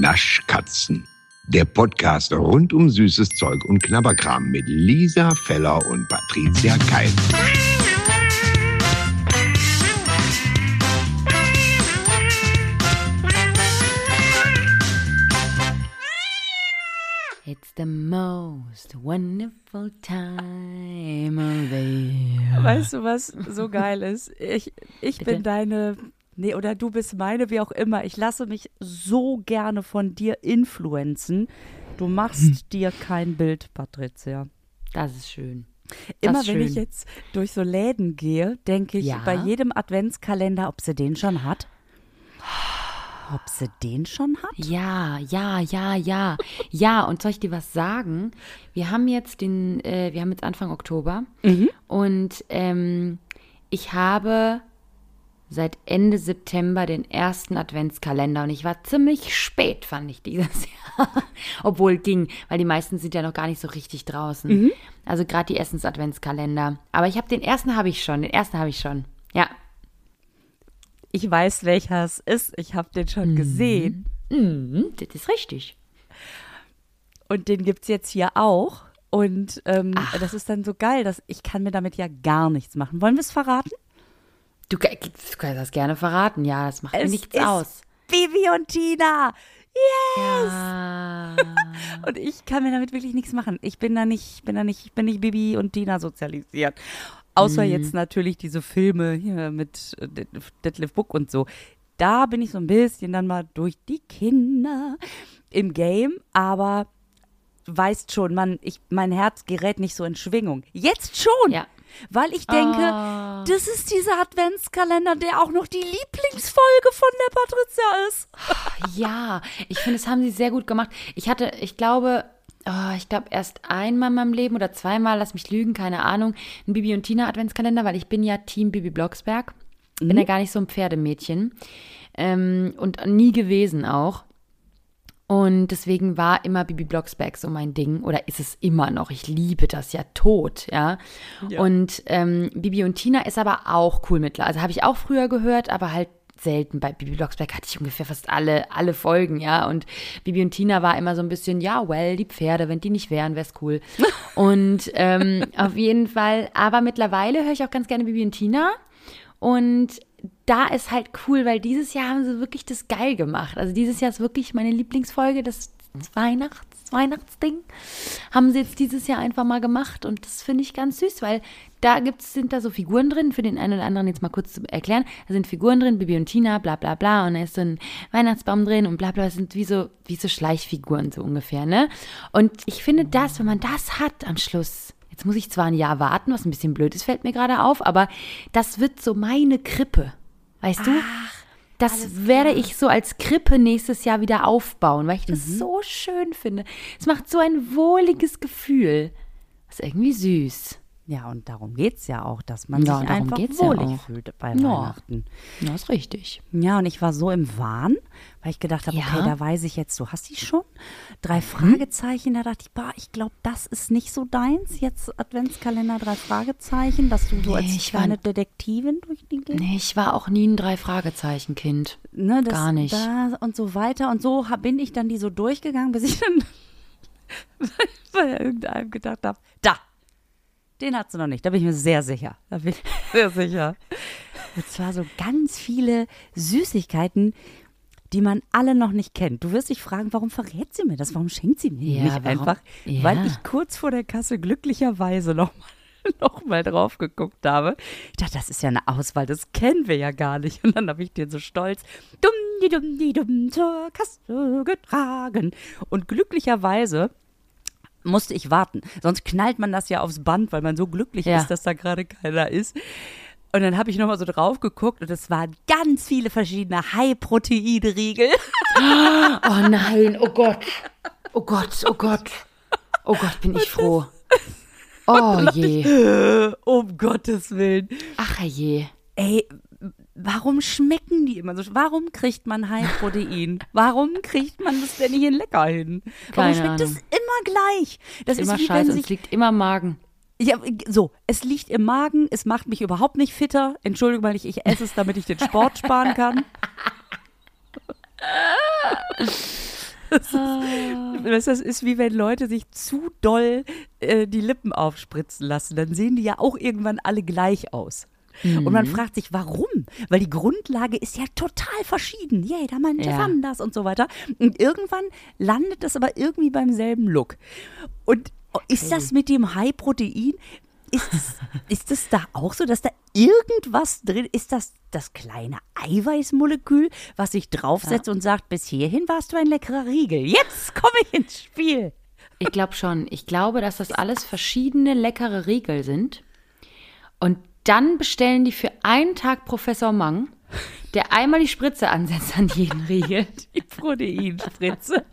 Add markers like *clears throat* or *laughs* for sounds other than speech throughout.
Naschkatzen. Der Podcast rund um süßes Zeug und Knabberkram mit Lisa Feller und Patricia Keil. It's the most wonderful time of the year. Weißt du, was so geil ist? Ich, ich Bitte? bin deine, nee, oder du bist meine, wie auch immer. Ich lasse mich so gerne von dir influenzen. Du machst Hm. dir kein Bild, Patricia. Das ist schön. Immer ist wenn ich schön. jetzt durch so Läden gehe, denke ich Ja. bei jedem Adventskalender, ob sie den schon hat. Ob sie den schon hat? Ja, ja, ja, ja. Ja, und soll ich dir was sagen? Wir haben jetzt den, äh, wir haben jetzt Anfang Oktober und ähm, ich habe seit Ende September den ersten Adventskalender und ich war ziemlich spät, fand ich dieses *laughs* Jahr. Obwohl ging, weil die meisten sind ja noch gar nicht so richtig draußen. Also gerade die Essens-Adventskalender. Aber ich habe den ersten habe ich schon, den ersten habe ich schon. Ja. Ich weiß, welcher es ist. Ich habe den schon gesehen. Mhm, das ist richtig. Und den gibt es jetzt hier auch. Und ähm, das ist dann so geil, dass ich kann mir damit ja gar nichts machen. Wollen wir es verraten? Du, du kannst das gerne verraten, ja, das macht mir Es nichts ist aus. Bibi und Tina. Yes! Ja. *laughs* Und ich kann mir damit wirklich nichts machen. Ich bin da nicht, bin da nicht, ich bin nicht Bibi und Tina sozialisiert. Außer Mhm. jetzt natürlich diese Filme hier mit äh, Detlef Book und so. Da bin ich so ein bisschen dann mal durch die Kinder im Game, aber weißt schon, man, ich, mein Herz gerät nicht so in Schwingung. Jetzt schon! Ja. Weil ich denke, Ah. das ist dieser Adventskalender, der auch noch die Lieblingsfolge von der Patricia ist. Ja, ich finde, das haben sie sehr gut gemacht. Ich hatte, ich glaube, oh, ich glaube erst einmal in meinem Leben oder zweimal, lass mich lügen, keine Ahnung, einen Bibi und Tina Adventskalender, weil ich bin ja Team Bibi Blocksberg. Bin ja gar nicht so ein Pferdemädchen. Ähm, und nie gewesen auch. Und deswegen war immer Bibi Blocksberg so mein Ding. Oder ist es immer noch? Ich liebe das ja tot, ja. Und ähm, Bibi und Tina ist aber auch cool mittlerweile. Also habe ich auch früher gehört, aber halt selten. Bei Bibi Blocksberg hatte ich ungefähr fast alle, alle Folgen, ja. Und Bibi und Tina war immer so ein bisschen, ja, well, die Pferde, wenn die nicht wären, wär's cool. *laughs* und ähm, auf jeden Fall, aber mittlerweile höre ich auch ganz gerne Bibi und Tina. Und da ist halt cool, weil dieses Jahr haben sie wirklich das geil gemacht. Also dieses Jahr ist wirklich meine Lieblingsfolge, das Weihnachts Weihnachtsding. Haben sie jetzt dieses Jahr einfach mal gemacht und das finde ich ganz süß, weil da gibt's, sind da so Figuren drin, für den einen oder anderen jetzt mal kurz zu erklären. Da sind Figuren drin, Bibi und Tina, bla bla bla, und da ist so ein Weihnachtsbaum drin und bla bla, das sind wie so, wie so Schleichfiguren so ungefähr, ne? Und ich finde das, wenn man das hat am Schluss, Jetzt muss ich zwar ein Jahr warten, was ein bisschen blöd ist, fällt mir gerade auf, aber das wird so meine Krippe. Weißt du? Das werde ich so als Krippe nächstes Jahr wieder aufbauen, weil ich das so schön finde. Es macht so ein wohliges Gefühl. Das ist irgendwie süß. Ja, und darum geht's ja auch, dass man Ja, sich einfach ja wohlig auch. fühlt bei Ja. Weihnachten. Ja, ist richtig. Ja, und ich war so im Wahn, weil ich gedacht habe, Ja. okay, da weiß ich jetzt, du hast die schon. Drei Fragezeichen, da dachte ich, bah, ich glaube, das ist nicht so deins, jetzt Adventskalender, drei Fragezeichen, dass du so Nee, als ich war- kleine Detektivin durch die Gegend Nee, ich war auch nie ein Drei-Fragezeichen-Kind. ne, das, Gar nicht. Da und so weiter. Und so hab, bin ich dann die so durchgegangen, bis ich dann *laughs* bei irgendeinem gedacht habe, da, den hat sie noch nicht. Da bin ich mir sehr sicher. Da bin ich *laughs* sehr sicher. Und zwar so ganz viele Süßigkeiten, die man alle noch nicht kennt. Du wirst dich fragen, warum verrät sie mir das? Warum schenkt sie mir Ja, nicht warum? einfach? Ja. Weil ich kurz vor der Kasse glücklicherweise noch mal, *laughs* noch mal drauf geguckt habe. Ich dachte, das ist ja eine Auswahl, das kennen wir ja gar nicht. Und dann habe ich dir so stolz dumm, die dumm, die dumm zur Kasse getragen. Und glücklicherweise musste ich warten. Sonst knallt man das ja aufs Band, weil man so glücklich Ja. ist, dass da gerade keiner ist. Und dann habe ich nochmal so drauf geguckt und es waren ganz viele verschiedene High-Protein-Riegel. *gasps* Oh nein, oh Gott. Oh Gott, oh Gott. Oh Gott, bin ich froh. Oh je. *laughs* um Gottes Willen. Ach je. Ey, warum schmecken die immer so? Warum kriegt man High-Protein? *laughs* warum kriegt man das denn nicht in lecker hin? Warum Keine schmeckt es Ahnung. immer gleich? Das Immer ist wie scheiße, es liegt immer im Magen. Ja, so, es liegt im Magen, es macht mich überhaupt nicht fitter. Entschuldigung, weil ich, ich esse es, damit ich den Sport *laughs* sparen kann. Das ist, du, das ist wie wenn Leute sich zu doll äh, die Lippen aufspritzen lassen. Dann sehen die ja auch irgendwann alle gleich aus. Und man fragt sich, warum? Weil die Grundlage ist ja total verschieden. Jeder Mensch ist Ja. anders und so weiter. Und irgendwann landet das aber irgendwie beim selben Look. Und ist das mit dem High-Protein, ist das, *laughs* ist das da auch so, dass da irgendwas drin ist? Das das kleine Eiweißmolekül, was sich draufsetzt und sagt, bis hierhin warst du ein leckerer Riegel. Jetzt komme ich ins Spiel. Ich glaube schon. Ich glaube, dass das alles verschiedene leckere Riegel sind. Und dann bestellen die für einen Tag Professor Mang, der einmal die Spritze ansetzt an jeden Riegel. *laughs* Die Proteinspritze.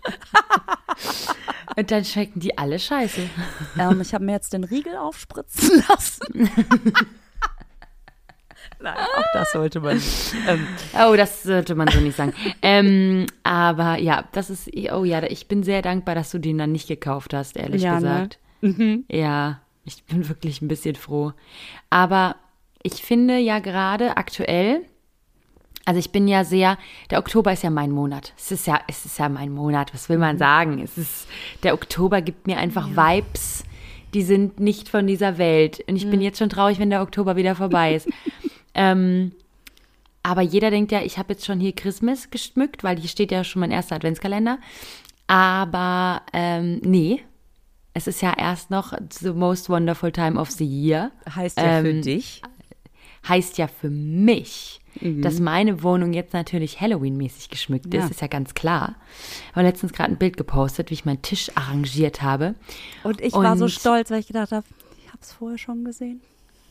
*laughs* Und dann schmecken die alle scheiße. Ähm, ich habe mir jetzt den Riegel aufspritzen *laughs* lassen. Nein, auch das sollte man. Ähm, Oh, das sollte man so nicht sagen. ähm, aber ja, das ist, oh ja, ich bin sehr dankbar, dass du den dann nicht gekauft hast, ehrlich Ja, ne? gesagt. Ja, ich bin wirklich ein bisschen froh. Aber ich finde ja gerade aktuell, also ich bin ja sehr, der Oktober ist ja mein Monat. Es ist ja, es ist ja mein Monat, was will man sagen? Es ist, der Oktober gibt mir einfach Vibes, die sind nicht von dieser Welt. Und ich bin jetzt schon traurig, wenn der Oktober wieder vorbei ist. *laughs* ähm, aber jeder denkt ja, ich habe jetzt schon hier Christmas geschmückt, weil hier steht ja schon mein erster Adventskalender. Aber ähm, nee, es ist ja erst noch the most wonderful time of the year. heißt ja für Ähm, dich. Heißt ja für mich, dass meine Wohnung jetzt natürlich Halloween-mäßig geschmückt Ja. ist, ist ja ganz klar. Ich habe letztens gerade ein Bild gepostet, wie ich meinen Tisch arrangiert habe. Und ich war so und- stolz, weil ich gedacht habe, ich habe es vorher schon gesehen.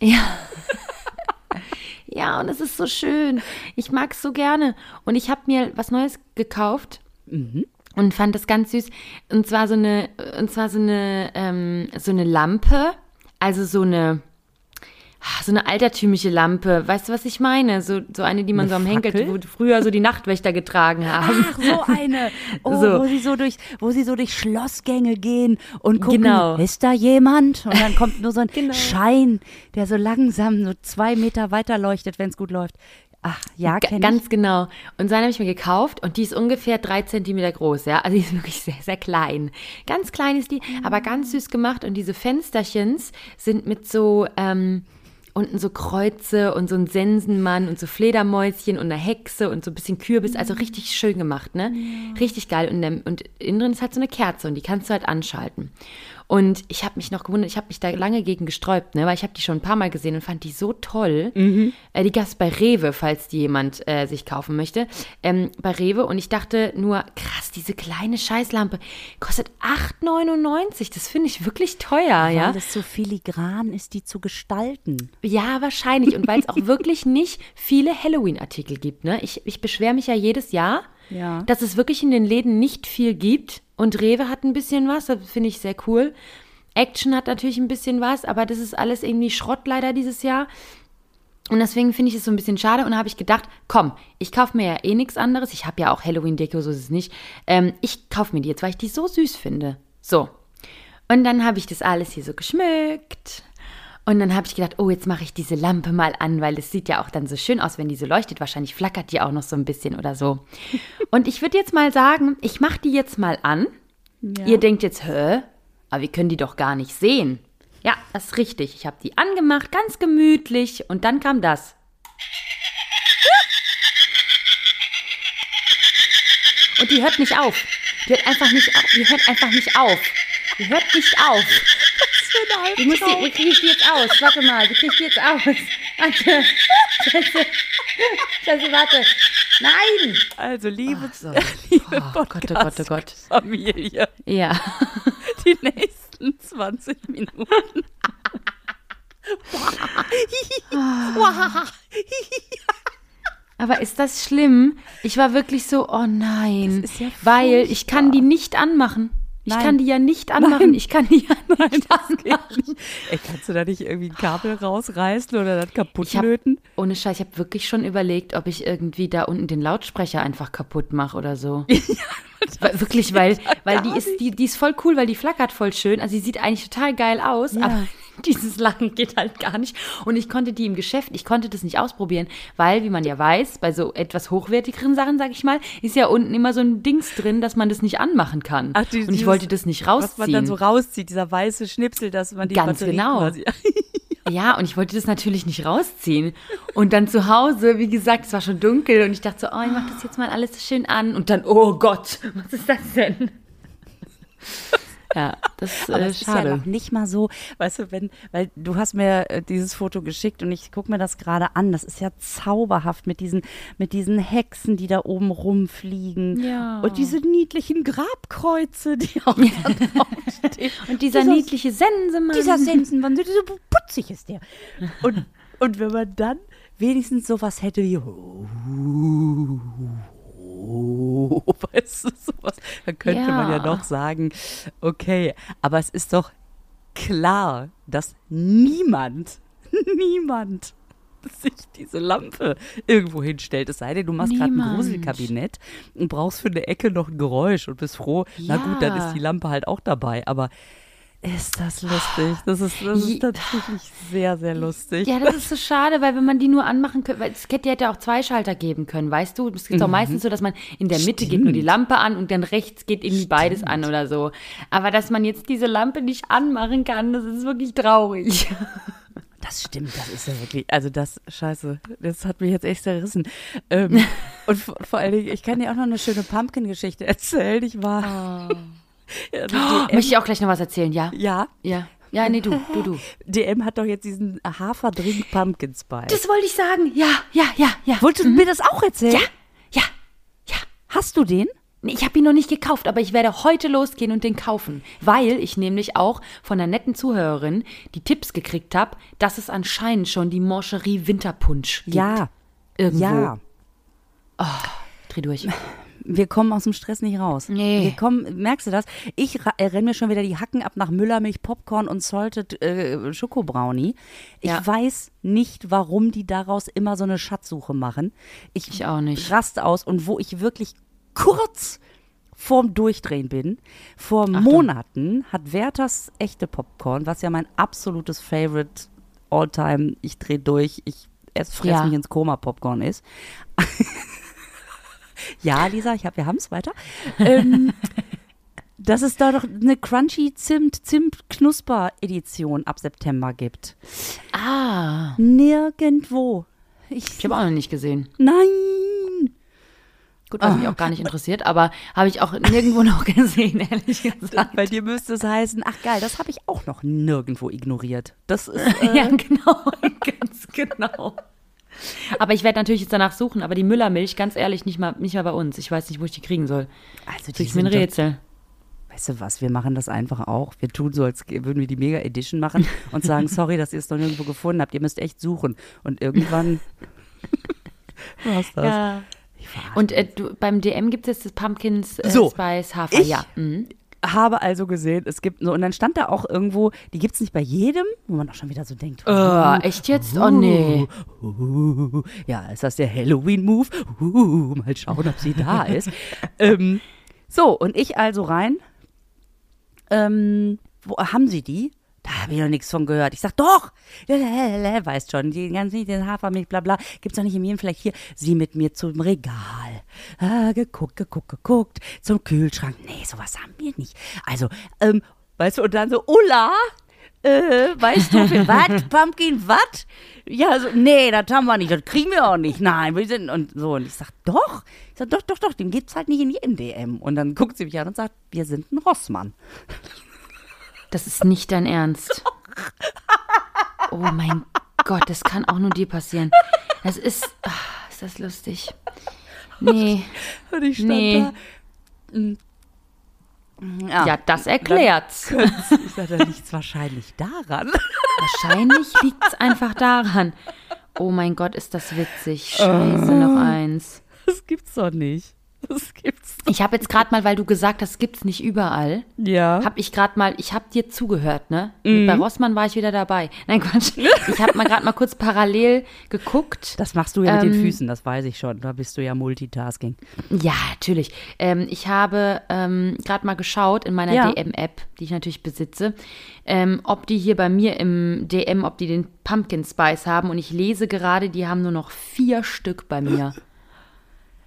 Ja. *laughs* ja, und es ist so schön. Ich mag es so gerne. Und ich habe mir was Neues gekauft und fand das ganz süß. Und zwar so eine, und zwar so eine, ähm, so eine Lampe, also so eine, so eine altertümliche Lampe. Weißt du, was ich meine? So, so eine, die man Eine so am Henkel, wo früher so die Nachtwächter getragen haben. Ach, so eine. *laughs* Oh, So. Wo, sie so durch, wo sie so durch Schlossgänge gehen und gucken, Genau. ist da jemand? Und dann kommt nur so ein *laughs* Genau. Schein, der so langsam so zwei Meter weiter leuchtet, wenn es gut läuft. Ach, ja, kenn Ganz genau. Und so eine habe ich mir gekauft und die ist ungefähr drei Zentimeter groß, ja. Also die ist wirklich sehr, sehr klein. Ganz klein ist die, aber ganz süß gemacht. Und diese Fensterchens sind mit so, ähm, unten so Kreuze und so ein Sensenmann und so Fledermäuschen und eine Hexe und so ein bisschen Kürbis. Also richtig schön gemacht, ne? Richtig geil. Und, und innen drin ist halt so eine Kerze und die kannst du halt anschalten. Und ich habe mich noch gewundert, ich habe mich da lange gegen gesträubt, ne? weil ich habe die schon ein paar Mal gesehen und fand die so toll. Äh, die gab es bei Rewe, falls die jemand äh, sich kaufen möchte. Ähm, bei Rewe und ich dachte nur, krass, diese kleine Scheißlampe kostet 8,99. Das finde ich wirklich teuer, Weil ja. es so filigran ist, die zu gestalten. Ja, wahrscheinlich. Und weil es auch *laughs* wirklich nicht viele Halloween-Artikel gibt. Ne? Ich, ich beschwere mich ja jedes Jahr, Ja. dass es wirklich in den Läden nicht viel gibt. Und Rewe hat ein bisschen was, das finde ich sehr cool. Action hat natürlich ein bisschen was, aber das ist alles irgendwie Schrott leider dieses Jahr. Und deswegen finde ich es so ein bisschen schade. Und da habe ich gedacht, komm, ich kaufe mir ja eh nichts anderes. Ich habe ja auch Halloween-Deko, so ist es nicht. Ähm, ich kaufe mir die jetzt, weil ich die so süß finde. So. Und dann habe ich das alles hier so geschmückt. Und dann habe ich gedacht, oh, jetzt mache ich diese Lampe mal an, weil es sieht ja auch dann so schön aus, wenn die so leuchtet. Wahrscheinlich flackert die auch noch so ein bisschen oder so. *laughs* Und ich würde jetzt mal sagen, ich mache die jetzt mal an. Ihr denkt jetzt, hä? Aber wir können die doch gar nicht sehen. Ja, das ist richtig. Ich habe die angemacht, ganz gemütlich. Und dann kam das. Und die hört nicht auf. Die hört einfach nicht auf. Die hört einfach nicht auf. Die hört nicht auf. Wie, muss die, wie kriege ich die jetzt aus? Warte mal, wie kriege ich die jetzt aus? Warte. Scheiße. Scheiße, warte. Nein! Also, liebe, so. *laughs* liebe Oh Gott, oh Gott, oh Gott. Familie, Ja. *laughs* die nächsten 20 Minuten. Aber ist das schlimm? Ich war wirklich so, oh nein. Das ist ja weil ich kann die nicht anmachen. Ich Nein. kann die ja nicht anmachen. Ich kann die ja nicht anmachen. Ey, kannst du da nicht irgendwie ein Kabel rausreißen oder das kaputt Ich hab, löten? ohne Scheiß, ich habe wirklich schon überlegt, ob ich irgendwie da unten den Lautsprecher einfach kaputt mache oder so. *laughs* Weil- wirklich, weil, weil die ist, die, die ist voll cool, weil die flackert voll schön. Also sie sieht eigentlich total geil aus, Ja. aber *laughs* dieses lange geht halt gar nicht. Und ich konnte die im Geschäft, ich konnte das nicht ausprobieren, weil, wie man ja weiß, bei so etwas hochwertigeren Sachen, sag ich mal, ist ja unten immer so ein Dings drin, dass man das nicht anmachen kann. Ach, die- und ich wollte das nicht rausziehen. Was man dann so rauszieht, dieser weiße Schnipsel, dass man die Ganz Batterie genau. quasi. *laughs* *laughs* Ja, und ich wollte das natürlich nicht rausziehen. Und dann zu Hause, wie gesagt, es war schon dunkel und ich dachte so, oh, ich mach das jetzt mal alles schön an. Und dann, oh Gott, was ist das denn? Ja, das äh, ist ja schade. noch nicht mal so, weißt du, wenn, weil du hast mir äh, dieses Foto geschickt und ich gucke mir das gerade an. Das ist ja zauberhaft mit diesen, mit diesen Hexen, die da oben rumfliegen. Ja. Und diese niedlichen Grabkreuze, die *laughs* auch da draufstehen. *laughs* Und dieser, Dieser- niedliche Sensemann. Dieser Sensenmann, so so putzig ist der. Und, und wenn man dann wenigstens sowas hätte wie *laughs* weißt du, sowas, dann könnte man ja Ja. noch sagen, okay, aber es ist doch klar, dass niemand, *laughs* niemand sich diese Lampe irgendwo hinstellt. Es sei denn, du machst gerade ein. Gruselkabinett und brauchst für eine Ecke noch ein Geräusch und bist froh, na gut, dann Ja. ist die Lampe halt auch dabei. Aber ist das lustig? Das ist, das ist tatsächlich sehr, sehr lustig. Ja, das ist so schade, weil wenn man die nur anmachen könnte, weil es hätte hätte auch zwei Schalter geben können, weißt du? Es gibt auch meistens so, dass man in der Mitte geht nur die Stimmt. Lampe an und dann rechts geht irgendwie beides an oder so. Aber dass man jetzt diese Lampe nicht anmachen kann, das ist wirklich traurig. *laughs* Das stimmt, das ist ja wirklich, also das, scheiße, das hat mich jetzt echt zerrissen. Ähm, *laughs* und vor, vor allen Dingen, ich kann dir auch noch eine schöne Pumpkin-Geschichte erzählen. Ich war, ja, Oh, DM, möchte ich auch gleich noch was erzählen, ja? ja, Ja. Ja, nee, du, du, du. DM hat doch jetzt diesen Haferdrink Pumpkin Spice. Das wollte ich sagen. Ja, ja, ja, ja. Wolltest du mir das auch erzählen? Ja, ja, ja. Hast du den? Ich habe ihn noch nicht gekauft, aber ich werde heute losgehen und den kaufen, weil ich nämlich auch von einer netten Zuhörerin die Tipps gekriegt habe, dass es anscheinend schon die Moncherie Winterpunsch gibt. Ja, irgendwo. ja. Dreh durch. Wir kommen aus dem Stress nicht raus. Nee. Wir kommen, merkst du das? Ich äh, renn mir schon wieder die Hacken ab nach Müllermilch, Popcorn und Salted äh, Schokobrownie. Ich Ja. weiß nicht, warum die daraus immer so eine Schatzsuche machen. Ich, Ich auch nicht. raste aus und wo ich wirklich kurz vorm Durchdrehen bin. Vor Monaten hat Werthers echte Popcorn, was ja mein absolutes Favorite Alltime, ich drehe durch, ich es fress Ja. mich ins Koma Popcorn ist. *laughs* ja, Lisa, ich hab, wir haben es weiter. ähm, *laughs* dass es da doch eine Crunchy Zimt Zimt Knusper Edition ab September gibt. Ah, Nirgendwo. Ich, ich habe auch noch nicht gesehen. nein. Gut, was mich auch gar nicht interessiert, aber habe ich auch nirgendwo *laughs* noch gesehen, ehrlich gesagt. Bei dir müsste es heißen, ach geil, das habe ich auch noch nirgendwo ignoriert. Das ist, *laughs* äh, Ja, genau, ganz genau. Aber ich werde natürlich jetzt danach suchen, aber die Müllermilch, ganz ehrlich, nicht mal, nicht mal bei uns. Ich weiß nicht, wo ich die kriegen soll. also Das die ist mir ein sind doch- Rätsel. Weißt du was, wir machen das einfach auch. Wir tun so, als würden wir die Mega Edition machen *laughs* und sagen, sorry, dass ihr es noch nirgendwo gefunden habt. Ihr müsst echt suchen. Und irgendwann *laughs* war's das. Ja. Und äh, du, beim DM gibt es das Pumpkins äh, So, Spice Hafer. ich- ja. Mhm. Habe also gesehen, es gibt so, und dann stand da auch irgendwo, die gibt es nicht bei jedem, wo man auch schon wieder so denkt. Oh, echt jetzt? Oh nee. Uh, ja, ist das der Halloween-Move? Uh, mal schauen, ob sie da ist. *laughs* ähm, so, und ich also rein. Ähm, wo haben sie die? Da habe ich noch nichts von gehört. Ich sag, doch, weißt schon, die ganzen den Hafermilch, bla bla, gibt's doch nicht in jedem vielleicht hier. Sie mit mir zum Regal. Ah, geguckt, geguckt, geguckt, zum Kühlschrank. Nee, sowas haben wir nicht. Also, ähm, weißt du, und dann so, Ulla, äh, weißt du, für *laughs* was? Pumpkin, was? Ja, so, nee, das haben wir nicht, das kriegen wir auch nicht. Nein, wir sind, und so. Und ich sag, doch. Ich sag, doch, doch, doch, den gibt's halt nicht in jedem DM. Und dann guckt sie mich an und sagt, wir sind ein Rossmann. Das ist nicht dein Ernst. *laughs* Oh mein Gott, das kann auch nur dir passieren. Das ist. ah, ist das lustig. Nee. Und ich stand Nee. da. mm, Ja, Ja, das erklärt's. ich sag, da liegt's wahrscheinlich daran. Wahrscheinlich liegt's einfach daran. Oh mein Gott, ist das witzig. Scheiße, noch eins. Das gibt's doch nicht. *laughs* Das gibt's Ich habe jetzt gerade mal, weil du gesagt hast, gibt's nicht überall, Ja. habe ich gerade mal, ich habe dir zugehört, ne? Mhm. Bei Rossmann war ich wieder dabei. Nein, Quatsch. *laughs* Ich habe mal gerade mal kurz parallel geguckt. Das machst du ja mit den Ähm, Füßen, das weiß ich schon. Da bist du ja Multitasking. Ja, natürlich. Ähm, ich habe ähm, gerade mal geschaut in meiner Ja. DM-App, die ich natürlich besitze, ähm, ob die hier bei mir im DM, ob die den Pumpkin Spice haben. Und ich lese gerade, die haben nur noch vier Stück bei mir. *laughs*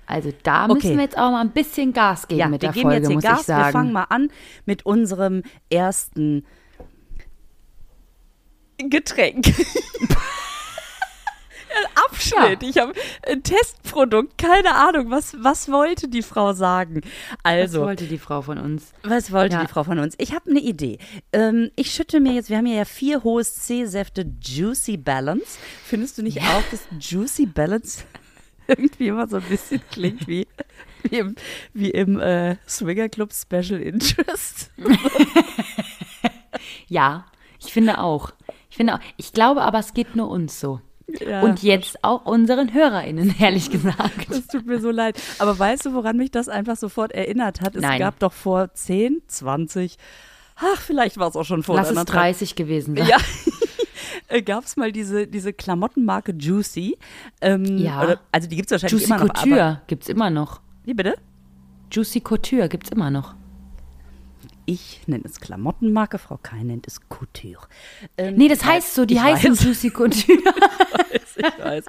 Also da Okay. müssen wir jetzt auch mal ein bisschen Gas geben Ja, mit wir der geben Folge, jetzt hier muss Gas. ich sagen. Wir fangen mal an mit unserem ersten Getränk. *laughs* Abschnitt. Ich habe ein Testprodukt. Keine Ahnung, was, was wollte die Frau sagen? Also, Was wollte die Frau von uns? Was wollte Ja. die Frau von uns? Ich habe eine Idee. Ähm, ich schütte mir jetzt, wir haben hier ja vier hohes C-Säfte Juicy Balance. Findest du nicht auch, dass Juicy Balance *laughs* irgendwie immer so ein bisschen klingt wie, wie im, wie im äh, Swinger Club Special Interest? *laughs* Ja, ich finde auch. Ich finde auch. Ich glaube aber, es geht nur uns so. Ja. Und jetzt auch unseren HörerInnen, *laughs* ehrlich gesagt. Das tut mir so leid. Aber weißt du, woran mich das einfach sofort erinnert hat? Es Nein. gab doch vor 10, 20, ach, vielleicht war es auch schon vor Lass es anderthalb 30 gewesen sein. Ja. Gab es mal diese, diese Klamottenmarke Juicy? Ähm, Ja. Oder, also die gibt es wahrscheinlich Juicy immer noch. Aber, Couture gibt's immer noch. wie bitte? Juicy Couture gibt's immer noch. Ich nenne es Klamottenmarke, Frau Kai nennt es Couture. Ähm, Nee, das heißt so, die heißen Juicy Couture. *laughs* *laughs* ich weiß.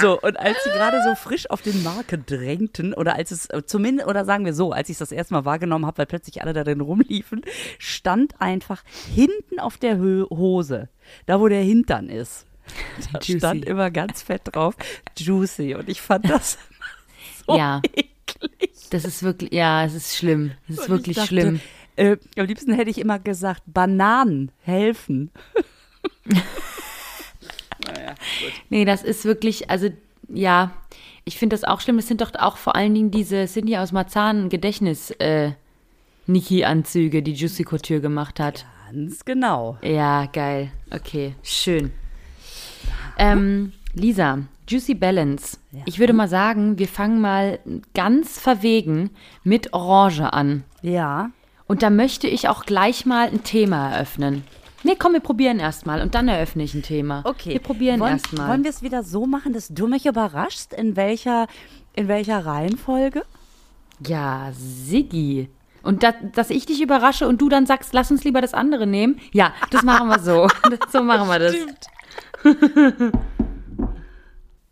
So, und als sie gerade so frisch auf den Marke drängten, oder als es äh, zumindest, oder sagen wir so, als ich es das erste Mal wahrgenommen habe, weil plötzlich alle darin rumliefen, stand einfach hinten auf der Hö Hose, da wo der Hintern ist, *laughs* da Juicy. stand immer ganz fett drauf, Juicy. Und ich fand das *laughs* so Ja. eklig. Das ist wirklich, ja, es ist schlimm. Es ist Und ich wirklich dachte, schlimm. Äh, am liebsten hätte ich immer gesagt, Bananen helfen. Nee, das ist wirklich, also ja, ich finde das auch schlimm. Es sind doch auch vor allen Dingen diese Cindy aus Marzahn Gedächtnis äh, Niki-Anzüge, die Juicy Couture gemacht hat. Ganz genau. Ja, geil. Okay, schön. Ähm, Lisa, Juicy Balance. Ich würde mal sagen, wir fangen mal ganz verwegen mit Orange an. Ja. Und da möchte ich auch gleich mal ein Thema eröffnen. Nee, komm, wir probieren erstmal und dann eröffne ich ein Thema. Okay. Wir probieren erstmal. Wollen wir es wieder so machen, dass du mich überraschst, in welcher, in welcher Reihenfolge? Ja, Siggi. Und da, dass ich dich überrasche und du dann sagst, lass uns lieber das andere nehmen. Ja, das machen wir so. *laughs* *laughs* so machen wir das.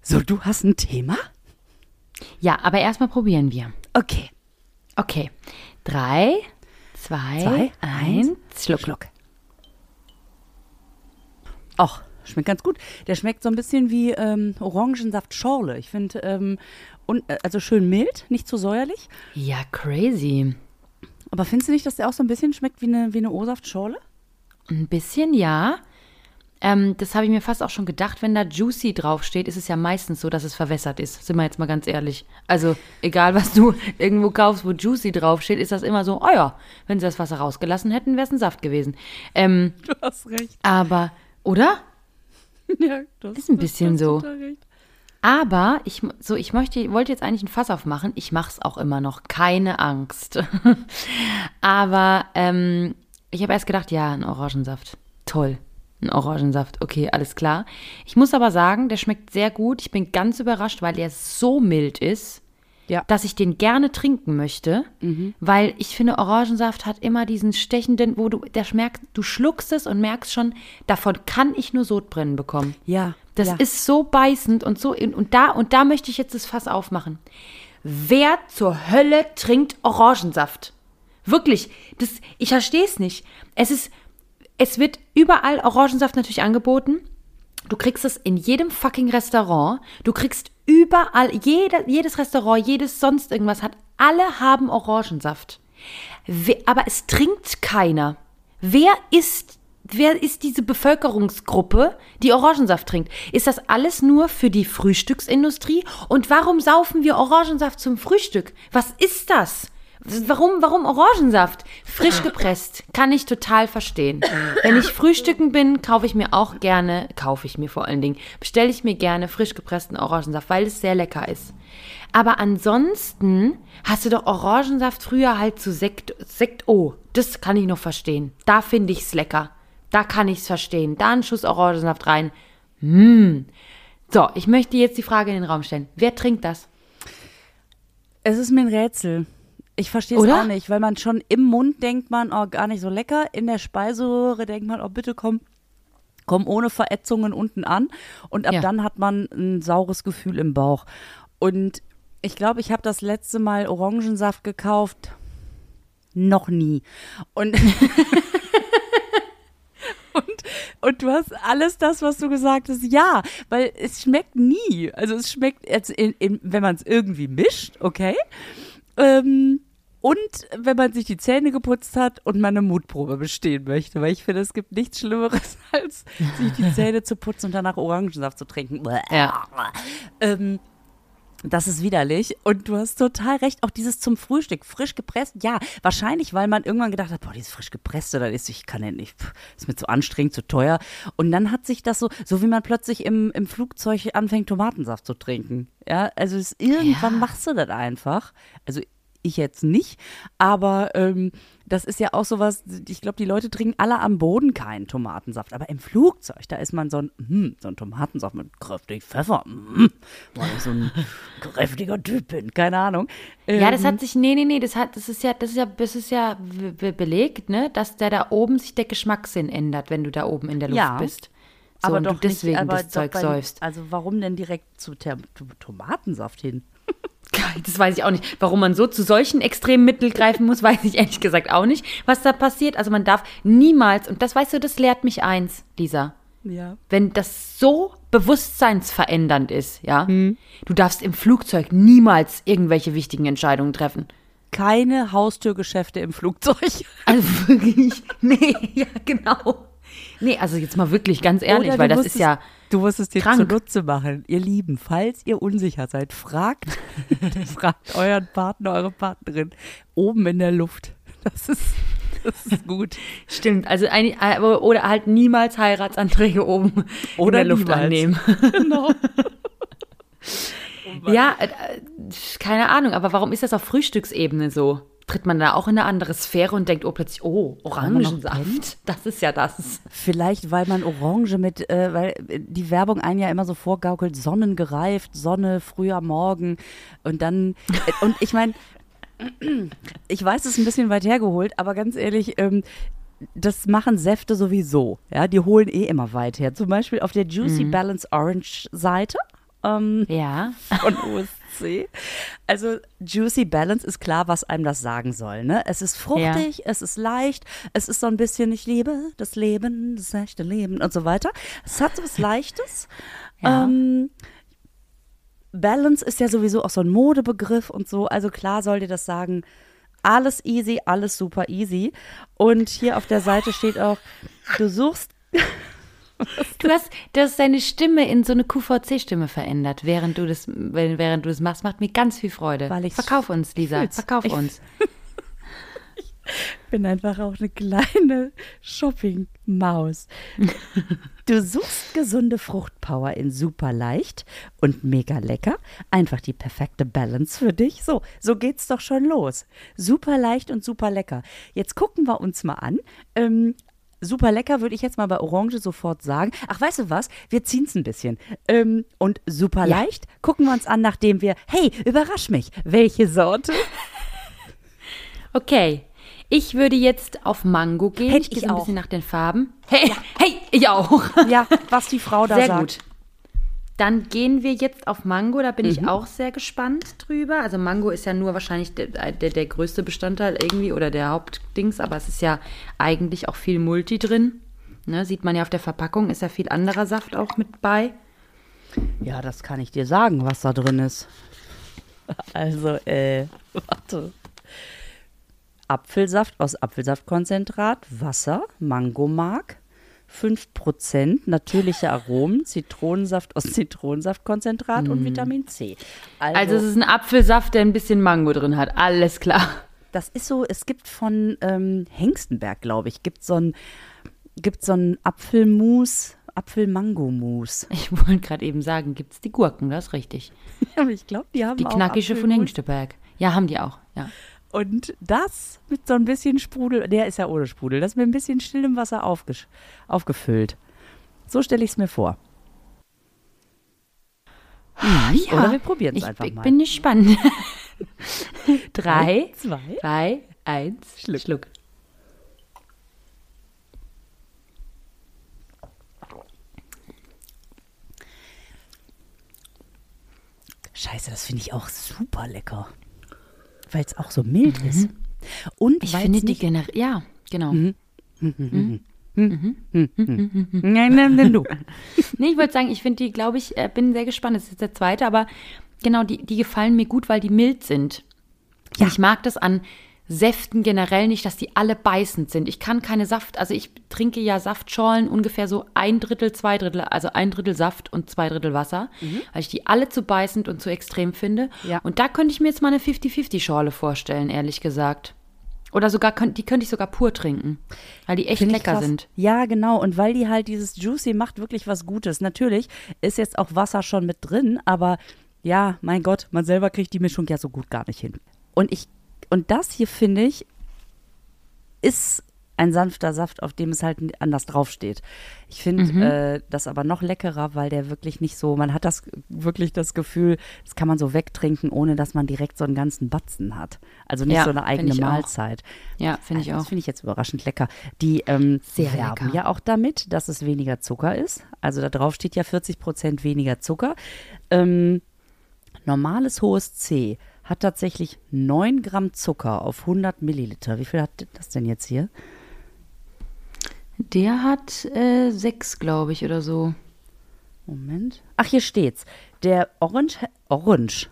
So, du hast ein Thema? Ja, aber erstmal probieren wir. Okay. Okay. Drei, zwei, Zwei, eins, eins, Schluck. Schluck. Ach, schmeckt ganz gut. Der schmeckt so ein bisschen wie ähm, Orangensaft-Schorle. Ich finde, ähm, und, äh, also schön mild, nicht zu säuerlich. Ja, crazy. Aber findest du nicht, dass der auch so ein bisschen schmeckt wie eine, wie eine O-Saft-Schorle? Ein bisschen, ja. Ähm, das habe ich mir fast auch schon gedacht, wenn da Juicy draufsteht, ist es ja meistens so, dass es verwässert ist. Sind wir jetzt mal ganz ehrlich. Also, egal was du *laughs* irgendwo kaufst, wo Juicy draufsteht, ist das immer so, oh ja, wenn sie das Wasser rausgelassen hätten, wäre es ein Saft gewesen. Ähm, Du hast recht. aber, oder? *laughs* Ja, das Ist ein bisschen so. Aber ich, so, ich möchte, wollte jetzt eigentlich ein Fass aufmachen. Ich mache es auch immer noch. Keine Angst. *laughs* Aber ähm, ich habe erst gedacht, ja, ein Orangensaft. Toll. Ein Orangensaft. Okay, alles klar. Ich muss aber sagen, der schmeckt sehr gut. Ich bin ganz überrascht, weil der so mild ist, Ja. dass ich den gerne trinken möchte. Weil ich finde, Orangensaft hat immer diesen stechenden, wo du, der schmerzt, du schluckst es und merkst schon, davon kann ich nur Sodbrennen bekommen. Ja. Das ja. ist so beißend und so und da und da möchte ich jetzt das Fass aufmachen. Wer zur Hölle trinkt Orangensaft? Wirklich, das ich verstehe es nicht. Es ist es wird überall Orangensaft natürlich angeboten. Du kriegst es in jedem fucking Restaurant. Du kriegst überall, jeder, jedes Restaurant, jedes sonst irgendwas hat, alle haben Orangensaft. We- Aber es trinkt keiner. Wer ist, wer ist diese Bevölkerungsgruppe, die Orangensaft trinkt? Ist das alles nur für die Frühstücksindustrie? Und warum saufen wir Orangensaft zum Frühstück? Was ist das? Warum, warum Orangensaft? Frisch gepresst. Kann ich total verstehen. Wenn ich frühstücken bin, kaufe ich mir auch gerne, kaufe ich mir vor allen Dingen, bestelle ich mir gerne frisch gepressten Orangensaft, weil es sehr lecker ist. Aber ansonsten hast du doch Orangensaft früher halt zu Sekt, Sekt, oh, das kann ich noch verstehen. Da finde ich es lecker. Da kann ich es verstehen. Da einen Schuss Orangensaft rein. Hm. So, ich möchte jetzt die Frage in den Raum stellen. Wer trinkt das? Es ist mir ein Rätsel. Ich verstehe es auch nicht, weil man schon im Mund denkt man, oh, gar nicht so lecker. In der Speiseröhre denkt man, oh, bitte komm, komm ohne Verätzungen unten an. Und ab Ja. dann hat man ein saures Gefühl im Bauch. Und ich glaube, ich habe das letzte Mal Orangensaft gekauft. Noch nie. Und, *laughs* und, und du hast alles das, was du gesagt hast, ja, weil es schmeckt nie. Also es schmeckt, jetzt in, in, wenn man es irgendwie mischt, okay. Ähm, und wenn man sich die Zähne geputzt hat und man eine Mutprobe bestehen möchte, weil ich finde, es gibt nichts Schlimmeres, *laughs* als sich die Zähne zu putzen und danach Orangensaft zu trinken. Ja. Ähm, das ist widerlich. Und du hast total recht. Auch dieses zum Frühstück, frisch gepresst. Ja, wahrscheinlich, weil man irgendwann gedacht hat, boah, dieses frisch gepresste, das ist, ich kann ja nicht, pff, ist mir zu anstrengend, zu teuer. Und dann hat sich das so, so wie man plötzlich im, im Flugzeug anfängt, Tomatensaft zu trinken. Ja, also es, irgendwann Ja. machst du das einfach. Also ich jetzt nicht, aber ähm, das ist ja auch sowas, ich glaube, die Leute trinken alle am Boden keinen Tomatensaft, aber im Flugzeug, da ist man so ein, hm, so ein Tomatensaft mit kräftig Pfeffer, hm, weil ich so ein kräftiger Typ bin, keine Ahnung. Ja, das Ähm, hat sich, nee, nee, nee, das hat, das ist ja, das ist ja, das ist ja be- be- belegt, ne, dass der da oben sich der Geschmackssinn ändert, wenn du da oben in der Luft Ja, bist. So, aber doch du deswegen nicht, aber das doch Zeug bei- säufst. Also warum denn direkt zu to Tomatensaft hin? Das weiß ich auch nicht. Warum man so zu solchen extremen Mitteln greifen muss, *laughs* weiß ich ehrlich gesagt auch nicht, was da passiert. Also man darf niemals, und das weißt du, das lehrt mich eins, Lisa. Ja. Wenn das so bewusstseinsverändernd ist, ja, Hm. du darfst im Flugzeug niemals irgendwelche wichtigen Entscheidungen treffen. Keine Haustürgeschäfte im Flugzeug. Also wirklich, *laughs* nee, ja, genau. Nee, also jetzt mal wirklich ganz ehrlich, weil das ist ja, Du musst es dir krank. zunutze machen. Ihr Lieben, falls ihr unsicher seid, fragt, *laughs* fragt euren Partner, eure Partnerin oben in der Luft. Das ist, das ist gut. stimmt. Also ein, äh, oder halt niemals Heiratsanträge oben Oder in der Luft niemals. annehmen. *laughs* Genau. *laughs* Ja, äh, äh, keine Ahnung, aber warum ist das auf Frühstücksebene so? Tritt man da auch in eine andere Sphäre und denkt, oh, plötzlich, oh, Orangensaft, *laughs* das ist ja das. Vielleicht, weil man Orange mit, äh, weil die Werbung einen ja immer so vorgaukelt, sonnengereift, Sonne, früher Morgen und dann, äh, und ich meine, *clears throat* ich weiß, es ist ein bisschen weit hergeholt, aber ganz ehrlich, ähm, das machen Säfte sowieso, ja, die holen eh immer weit her. Zum Beispiel auf der Juicy Balance Orange Seite ähm, Ja. von OSC. Also Juicy Balance ist klar, was einem das sagen soll. Ne? Es ist fruchtig, es ist leicht, es ist so ein bisschen, ich liebe das Leben, das echte Leben und so weiter. Es hat so was *laughs* Leichtes. Ja. Ähm, Balance ist ja sowieso auch so ein Modebegriff und so. Also klar soll dir das sagen, alles easy, alles super easy. Und hier auf der Seite steht auch, du suchst Du hast, du hast deine Stimme in so eine QVC-Stimme verändert, während du das, während du das machst, macht mir ganz viel Freude. Weil Verkauf uns, *laughs* Lisa, fühl's. verkauf Ich- uns. *laughs* bin einfach auch eine kleine Shopping-Maus. Du suchst gesunde Fruchtpower in super leicht und mega lecker. Einfach die perfekte Balance für dich. So, so geht's doch schon los. Super leicht und super lecker. Jetzt gucken wir uns mal an. Ähm, super lecker würde ich jetzt mal bei Orange sofort sagen. Ach, weißt du was? Wir ziehen's ein bisschen. Ähm, und super Ja. leicht gucken wir uns an, nachdem wir, hey, überrasch mich. Welche Sorte? *laughs* Okay. Ich würde jetzt auf Mango gehen. Hey, ich gehe ich so ein bisschen nach den Farben. Hey, hey, ich auch. Ja, was die Frau da Sehr sagt. gut. Dann gehen wir jetzt auf Mango. Da bin Mhm. ich auch sehr gespannt drüber. Also Mango ist ja nur wahrscheinlich der, der, der größte Bestandteil irgendwie oder der Hauptdings, aber es ist ja eigentlich auch viel Multi drin. Ne, sieht man ja auf der Verpackung, ist ja viel anderer Saft auch mit bei. Ja, das kann ich dir sagen, was da drin ist. *laughs* Also, äh, warte. Apfelsaft aus Apfelsaftkonzentrat, Wasser, Mangomark, 5%, natürliche Aromen, Zitronensaft aus Zitronensaftkonzentrat und Vitamin C. Also, Also es ist ein Apfelsaft, der ein bisschen Mango drin hat. Alles klar. Das ist so, es gibt von ähm, Hengstenberg, glaube ich, gibt so ein, gibt so ein Apfelmus, Apfel-Mango-Mus. Ich wollte gerade eben sagen, gibt es die Gurken, das ist richtig. *laughs* Aber ich glaube, die haben Die knackische von Apfelmus. Hengsteberg. Ja, haben die auch, ja. Und das mit so ein bisschen Sprudel, der ist ja ohne Sprudel, das mit ein bisschen stillem Wasser aufgefüllt. So stelle ich es mir vor. ja. Oder wir probieren es Ich, einfach ich mal. bin gespannt. *laughs* Drei, *laughs* zwei. zwei, eins, Schluck. Schluck. Scheiße, das finde ich auch super lecker. Weil es auch so mild ist. Und Mhm. Ich finde die generell, ja, genau. Nein, nein, nein, du. Nee, ich wollte sagen, ich finde die, glaube ich, äh, bin sehr gespannt. Das ist jetzt der zweite, aber genau, die, die gefallen mir gut, weil die mild sind. Ja. Ich mag das an Säften generell nicht, dass die alle beißend sind. Ich kann keine Saft, also ich trinke ja Saftschorlen ungefähr so ein Drittel, zwei Drittel, also ein Drittel Saft und zwei Drittel Wasser, weil ich die alle zu beißend und zu extrem finde. Ja. Und da könnte ich mir jetzt mal eine 50-50-Schorle vorstellen, ehrlich gesagt. Oder sogar, die könnte ich sogar pur trinken, weil die echt Find lecker sind. Ja, genau. Und weil die halt dieses Juicy macht wirklich was Gutes. Natürlich ist jetzt auch Wasser schon mit drin, aber ja, mein Gott, man selber kriegt die Mischung ja so gut gar nicht hin. Und ich, und das hier finde ich, ist ein sanfter Saft, auf dem es halt anders draufsteht. Ich finde Mhm. äh, das aber noch leckerer, weil der wirklich nicht so, man hat das wirklich das Gefühl, das kann man so wegtrinken, ohne dass man direkt so einen ganzen Batzen hat. Also nicht Ja, so eine eigene ich auch. Mahlzeit. Ja, finde ich Also auch. Das finde ich jetzt überraschend lecker. Die ähm, Sehr werben lecker. ja auch damit, dass es weniger Zucker ist. Also da drauf steht ja 40 Prozent weniger Zucker. Ähm, normales hohes C hat tatsächlich 9 Gramm Zucker auf 100 Milliliter. Wie viel hat das denn jetzt hier? Der hat äh, sechs, glaube ich, oder so. Moment. Ach, hier steht's. Der Orange, Orange.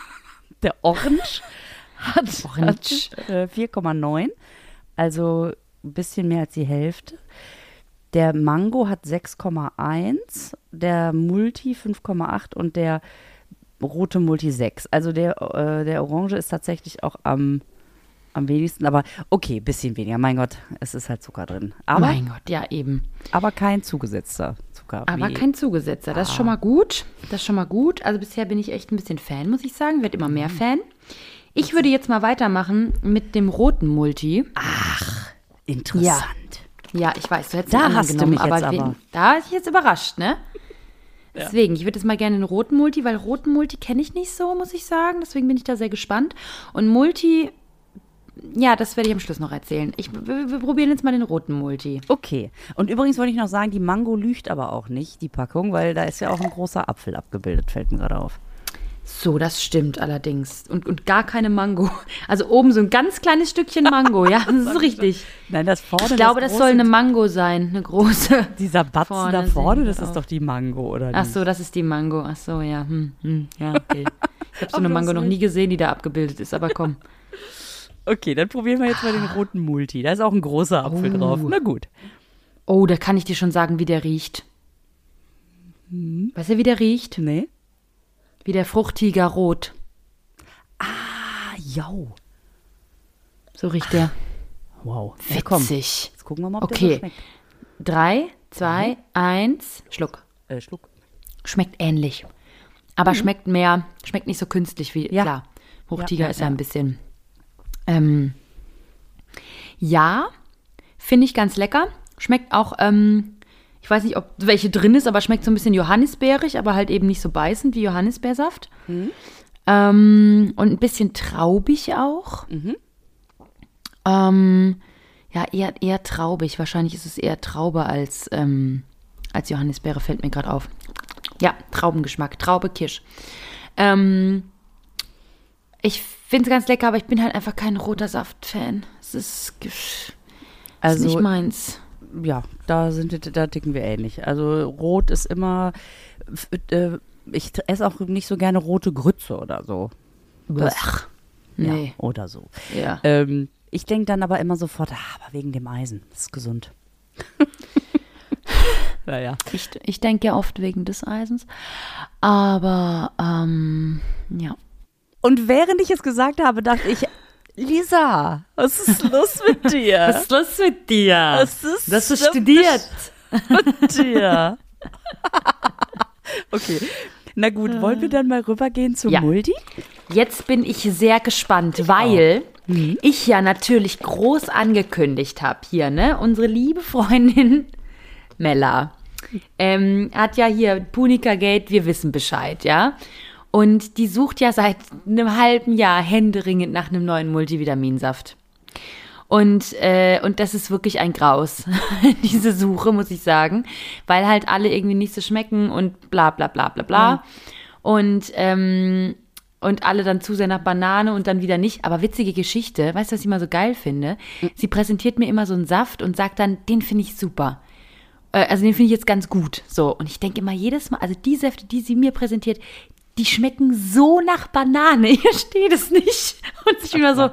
*laughs* Der Orange hat, Orange. hat äh, 4,9. Also ein bisschen mehr als die Hälfte. Der Mango hat 6,1. Der Multi 5,8 und der rote Multi 6. Also der, äh, der Orange ist tatsächlich auch am, am wenigsten. Aber okay, bisschen weniger. Mein Gott, es ist halt Zucker drin. Aber, mein Gott, ja, eben. aber kein zugesetzter Zucker. Aber wie- kein Zugesetzter. Das ist schon mal gut. Das ist schon mal gut. Also bisher bin ich echt ein bisschen Fan, muss ich sagen. Werd immer mehr Fan. Ich würde jetzt mal weitermachen mit dem roten Multi. Interessant. Ja, ich weiß, du hättest Da hast du mich jetzt wen- aber. Da war ich jetzt überrascht, ne? Deswegen, ich würde jetzt mal gerne den roten Multi, weil roten Multi kenne ich nicht so, muss ich sagen. Deswegen bin ich da sehr gespannt. Und Multi, ja, das werde ich am Schluss noch erzählen. Ich, wir, wir probieren jetzt mal den roten Multi. Okay. Und übrigens wollte ich noch sagen, die Mango lügt aber auch nicht, die Packung, weil da ist ja auch ein großer Apfel abgebildet, fällt mir gerade auf. So, das stimmt allerdings. Und, und gar keine Mango. Also oben so ein ganz kleines Stückchen Mango, ja, das ist *laughs* richtig. Nein, das vorne. Ich glaube, das große- soll eine Mango sein, eine große. Dieser Batzen vorne da vorne, das ist doch die Mango, oder Ach nicht? so, das ist die Mango. Ach so, ja. Hm, hm, ja, okay. Ich habe so eine Mango noch nie gesehen, die da abgebildet ist, aber komm. Okay, dann probieren wir jetzt mal den roten Multi. Da ist auch ein großer Apfel Oh. drauf. Na gut. Oh, da kann ich dir schon sagen, wie der riecht. Weißt du, wie der riecht? Nee. Wie der Fruchtiger Rot. Ah, jau. So riecht der. Wow. Ja, komm. Witzig. Jetzt gucken wir mal, ob der Okay. so schmeckt. Drei, zwei, eins, Schluck. Äh, Schluck. Schmeckt ähnlich. Aber schmeckt mehr, schmeckt nicht so künstlich wie, Ja. klar. Fruchtiger Ja, ja, ist ja ja. ein bisschen. Ähm, ja, finde ich ganz lecker. Schmeckt auch, ähm, ich weiß nicht, ob welche drin ist, aber schmeckt so ein bisschen johannisbeerig, aber halt eben nicht so beißend wie Johannisbeersaft. Ähm, und ein bisschen traubig auch. Ähm, ja, eher, eher traubig. Wahrscheinlich ist es eher Traube als, ähm, als Johannisbeere, fällt mir gerade auf. Ja, Traubengeschmack, Traube, Kirsch. Ähm, ich finde es ganz lecker, aber ich bin halt einfach kein roter Saft-Fan. Es ist, ist Also, nicht meins. Ja, da sind wir, da ticken wir ähnlich. Also rot ist immer, äh, ich esse auch nicht so gerne rote Grütze oder so. Blech. Nee, Ja, oder so. ja. Ähm, ich denke dann aber immer sofort, ah, aber wegen dem Eisen, das ist gesund. *laughs* naja. Ich, ich denke ja oft wegen des Eisens. Aber, ähm, ja. Und während ich es gesagt habe, dachte ich, Lisa, was ist los mit dir? Was ist los mit dir? Was ist Dass du denn studiert. mit dir? *laughs* okay. Na gut, wollen wir dann mal rübergehen zu Ja. Multi? Jetzt bin ich sehr gespannt, weil ich ja natürlich groß angekündigt habe hier, ne? Unsere liebe Freundin Mella ähm, hat ja hier Punica Gate, wir wissen Bescheid, ja? Und die sucht ja seit einem halben Jahr händeringend nach einem neuen Multivitaminsaft. Und, äh, und das ist wirklich ein Graus, *laughs* diese Suche, muss ich sagen, weil halt alle irgendwie nicht so schmecken und bla bla bla bla bla. Und, ähm, und alle dann zu sehr nach Banane und dann wieder nicht. Aber witzige Geschichte, weißt du, was ich immer so geil finde? Sie präsentiert mir immer so einen Saft und sagt dann, den finde ich super. Äh, Also den finde ich jetzt ganz gut. So. Und ich denke immer jedes Mal, also die Säfte, die sie mir präsentiert, die schmecken so nach Banane. *laughs* Hier steht es nicht. Und ich bin immer so,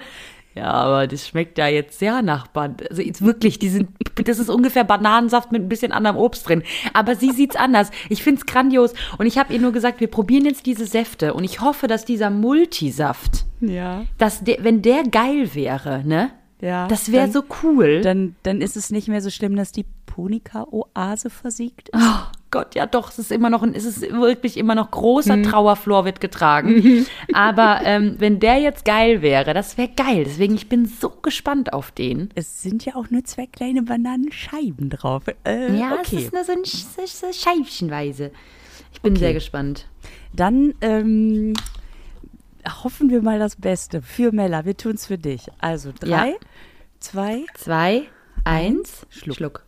ja, aber das schmeckt ja jetzt sehr nach Banane. Also jetzt wirklich, die sind, das ist ungefähr Bananensaft mit ein bisschen anderem Obst drin. Aber sie sieht's anders. Ich find's grandios. Und ich habe ihr nur gesagt, wir probieren jetzt diese Säfte. Und ich hoffe, dass dieser Multisaft, Ja. dass der, wenn der geil wäre, ne? Ja. Das wäre so cool. Dann, dann ist es nicht mehr so schlimm, dass die Punika-Oase versiegt ist. Oh Gott, ja doch, es ist immer noch, ein- es ist wirklich immer noch großer Trauerflor wird getragen. Aber ähm, wenn der jetzt geil wäre, das wäre geil. Deswegen, ich bin so gespannt auf den. Es sind ja auch nur zwei kleine Bananenscheiben drauf. Äh, Ja, okay. es ist nur so, ein, so, so scheibchenweise. Ich bin sehr gespannt. Dann ähm, hoffen wir mal das Beste für Mella. Wir tun's für dich. Also drei, Ja. zwei, Zwei, eins, Schluck. Schluck.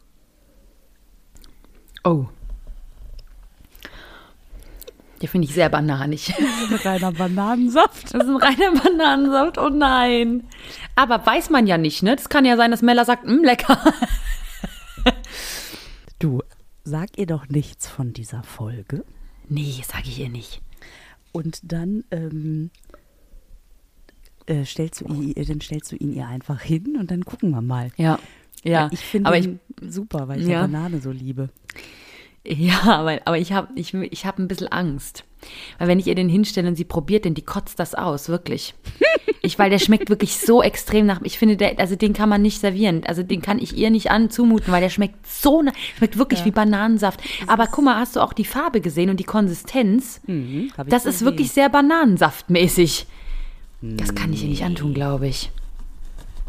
Oh. Den finde ich sehr bananig. *laughs* reiner Bananensaft. Das ist ein reiner Bananensaft, oh nein. Aber weiß man ja nicht, ne? Das kann ja sein, dass Mella sagt, mm, lecker. *laughs* Du, sag ihr doch nichts von dieser Folge. Nee, sage ich ihr nicht. Und dann ähm, äh, stellst du ihn, dann stellst du ihn ihr einfach hin und dann gucken wir mal. Ja. Ja, Ich finde aber ich, ihn super, weil ich Ja. ja Banane so liebe. Ja, aber, aber ich habe ich, ich hab ein bisschen Angst. Weil wenn ich ihr den hinstelle und sie probiert den, die kotzt das aus, wirklich. Ich, weil der schmeckt wirklich so extrem nach. Ich finde, der, also den kann man nicht servieren. Also den kann ich ihr nicht an zumuten, weil der schmeckt so, na- schmeckt wirklich wie Bananensaft. Aber guck mal, hast du auch die Farbe gesehen und die Konsistenz? Mhm, Das ist wirklich sehr Bananensaftmäßig. Das kann ich ihr nicht antun, glaube ich.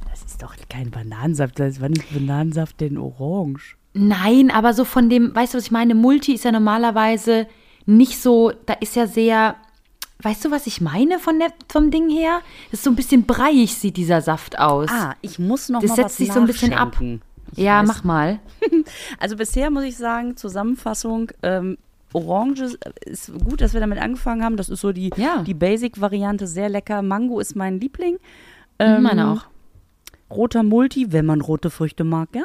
Das ist doch kein Bananensaft. Das- Wann ist Bananensaft denn orange? Nein, aber so von dem, weißt du, was ich meine? Multi ist ja normalerweise nicht so, da ist ja sehr, weißt du, was ich meine von der, vom Ding her? Das ist so ein bisschen breiig, sieht dieser Saft aus. Ah, ich muss noch Das mal setzt was sich so ein bisschen ab. Ich ja, weiß. mach mal. *laughs* Also bisher muss ich sagen, Zusammenfassung, ähm, Orange ist gut, dass wir damit angefangen haben. Das ist so die, Ja. die Basic-Variante, sehr lecker. Mango ist mein Liebling. Mhm, Meine auch. Roter Multi, wenn man rote Früchte mag, ja.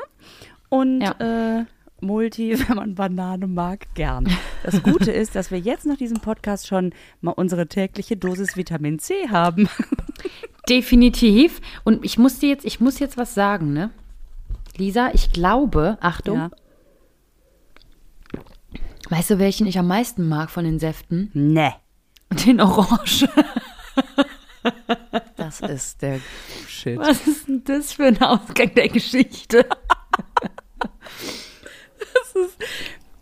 Und Ja. äh, Multi, *laughs* wenn man Banane mag, gern. Das Gute ist, dass wir jetzt nach diesem Podcast schon mal unsere tägliche Dosis Vitamin C haben. *laughs* Definitiv. Und ich muss dir jetzt, ich muss jetzt was sagen, ne? Lisa, ich glaube, Achtung, Ja. weißt du, welchen ich am meisten mag von den Säften? Ne. Den Orange. Das ist der Shit. Was ist denn das für ein Ausgang der Geschichte?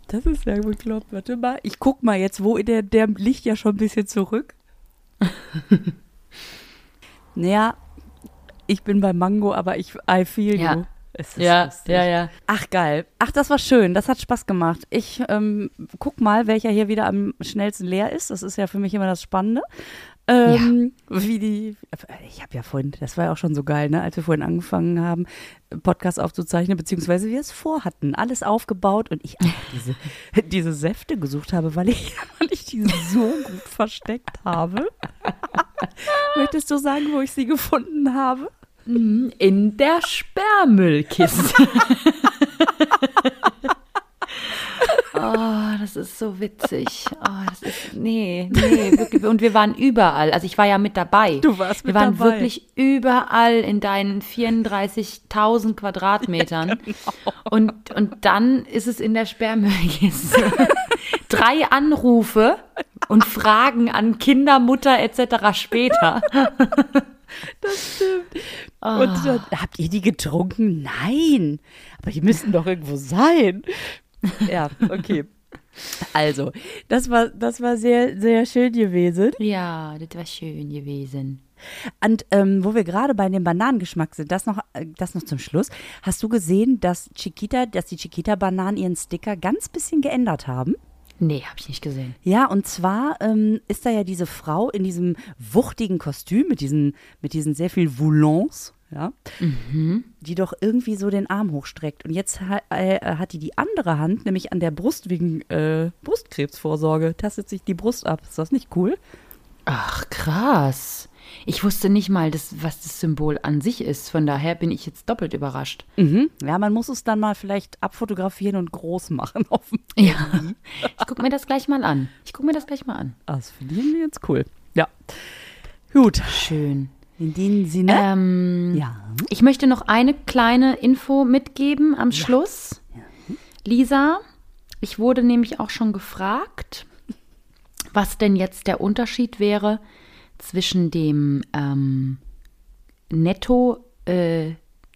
Das ist ja bekloppt. Warte mal. Ich guck mal jetzt, wo der, der liegt ja schon ein bisschen zurück. *laughs* naja, ich bin bei Mango, aber ich, I feel Ja. you. Es ist Ja, lustig. ja, ja. Ach, geil. Ach, das war schön. Das hat Spaß gemacht. Ich ähm, guck mal, welcher hier wieder am schnellsten leer ist. Das ist ja für mich immer das Spannende. Ähm, Wie die, ich habe ja vorhin, das war ja auch schon so geil, ne, als wir vorhin angefangen haben, Podcast aufzuzeichnen, beziehungsweise wir es vorhatten, alles aufgebaut und ich einfach diese, *laughs* diese Säfte gesucht habe, weil ich, *laughs* weil ich die so gut versteckt habe. *laughs* Möchtest du sagen, wo ich sie gefunden habe? In der Sperrmüllkiste. Oh, das ist so witzig. Oh, das ist, nee, nee, wirklich. Und wir waren überall. Also ich war ja mit dabei. Du warst mit Wir waren dabei. wirklich überall in deinen 34.000 Quadratmetern. *laughs* und, und dann ist es in der Sperrmüllkiste. *laughs* Drei Anrufe und Fragen an Kinder, Mutter etc. später. *laughs* Das stimmt. Und dann, habt ihr die getrunken? Nein. Aber die müssen doch irgendwo sein. *laughs* Ja, okay. Also, das war, das war sehr, sehr schön gewesen. Ja, das war schön gewesen. Und ähm, wo wir gerade bei dem Bananengeschmack sind, das noch, äh, das noch zum Schluss. Hast du gesehen, dass Chiquita, dass die Chiquita-Bananen ihren Sticker ganz bisschen geändert haben? Nee, habe ich nicht gesehen. Ja, und zwar ähm, ist da ja diese Frau in diesem wuchtigen Kostüm mit diesen, mit diesen sehr viel Voulons, ja, die doch irgendwie so den Arm hochstreckt. Und jetzt ha äh, hat die die andere Hand, nämlich an der Brust wegen äh, Brustkrebsvorsorge, tastet sich die Brust ab. Ist das nicht cool? Ach, krass. Ich wusste nicht mal, das, was das Symbol an sich ist. Von daher bin ich jetzt doppelt überrascht. Mhm. Ja, man muss es dann mal vielleicht abfotografieren und groß machen. *laughs* Ja. Ich gucke mir das gleich mal an. Ich gucke mir das gleich mal an. Ah, das finde ich jetzt cool. Ja. Gut. Schön. In dem Sinne. Ähm, ja. Ich möchte noch eine kleine Info mitgeben am Schluss. Lisa, ich wurde nämlich auch schon gefragt, was denn jetzt der Unterschied wäre zwischen dem ähm, Netto äh,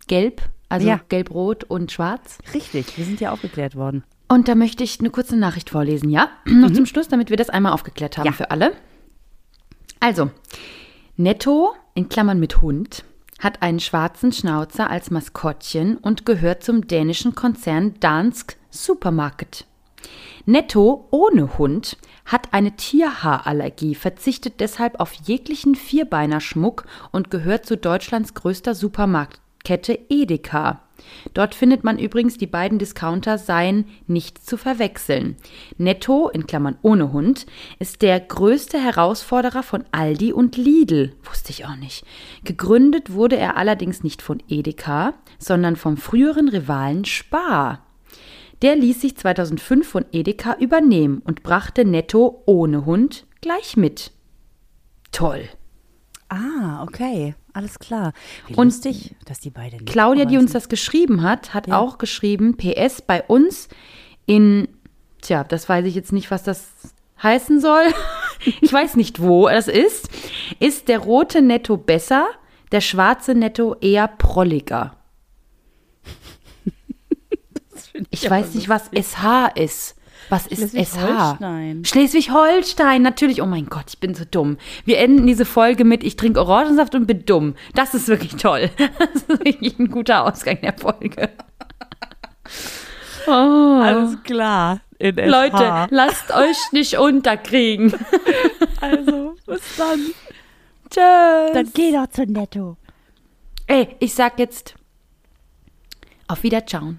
Gelb, also Ja. Gelb-Rot und Schwarz. Richtig, wir sind ja aufgeklärt worden. Und da möchte ich eine kurze Nachricht vorlesen, ja? *clears throat* Noch zum Schluss, damit wir das einmal aufgeklärt haben Ja. für alle. Also, Netto, in Klammern mit Hund, hat einen schwarzen Schnauzer als Maskottchen und gehört zum dänischen Konzern Dansk Supermarket. Netto ohne Hund hat eine Tierhaarallergie, verzichtet deshalb auf jeglichen Vierbeinerschmuck und gehört zu Deutschlands größter Supermarktkette Edeka. Dort findet man übrigens die beiden Discounter seien nicht zu verwechseln. Netto, in Klammern ohne Hund, ist der größte Herausforderer von Aldi und Lidl. Wusste ich auch nicht. Gegründet wurde er allerdings nicht von Edeka, sondern vom früheren Rivalen Spar. Der ließ sich 2005 von Edeka übernehmen und brachte Netto ohne Hund gleich mit. Toll. Ah, okay. Alles klar. Wie Und lustig, dass die beiden. Claudia, die uns das geschrieben hat, hat Ja. auch geschrieben, PS bei uns in, tja, das weiß ich jetzt nicht, was das heißen soll. *laughs* Ich weiß nicht, wo das ist. Ist der rote Netto besser, der schwarze Netto eher prolliger? *laughs* Ich weiß nicht, was SH ist. Was ist SH? Schleswig-Holstein. Schleswig-Holstein, natürlich. Oh mein Gott, ich bin so dumm. Wir enden diese Folge mit Ich trinke Orangensaft und bin dumm. Das ist wirklich toll. *laughs* Das ist wirklich ein guter Ausgang der Folge. *laughs* Oh. Alles klar. Leute, lasst euch nicht unterkriegen. *laughs* also, bis dann. Tschüss. Dann geh doch zu Netto. Ey, ich sag jetzt auf Wiederschauen.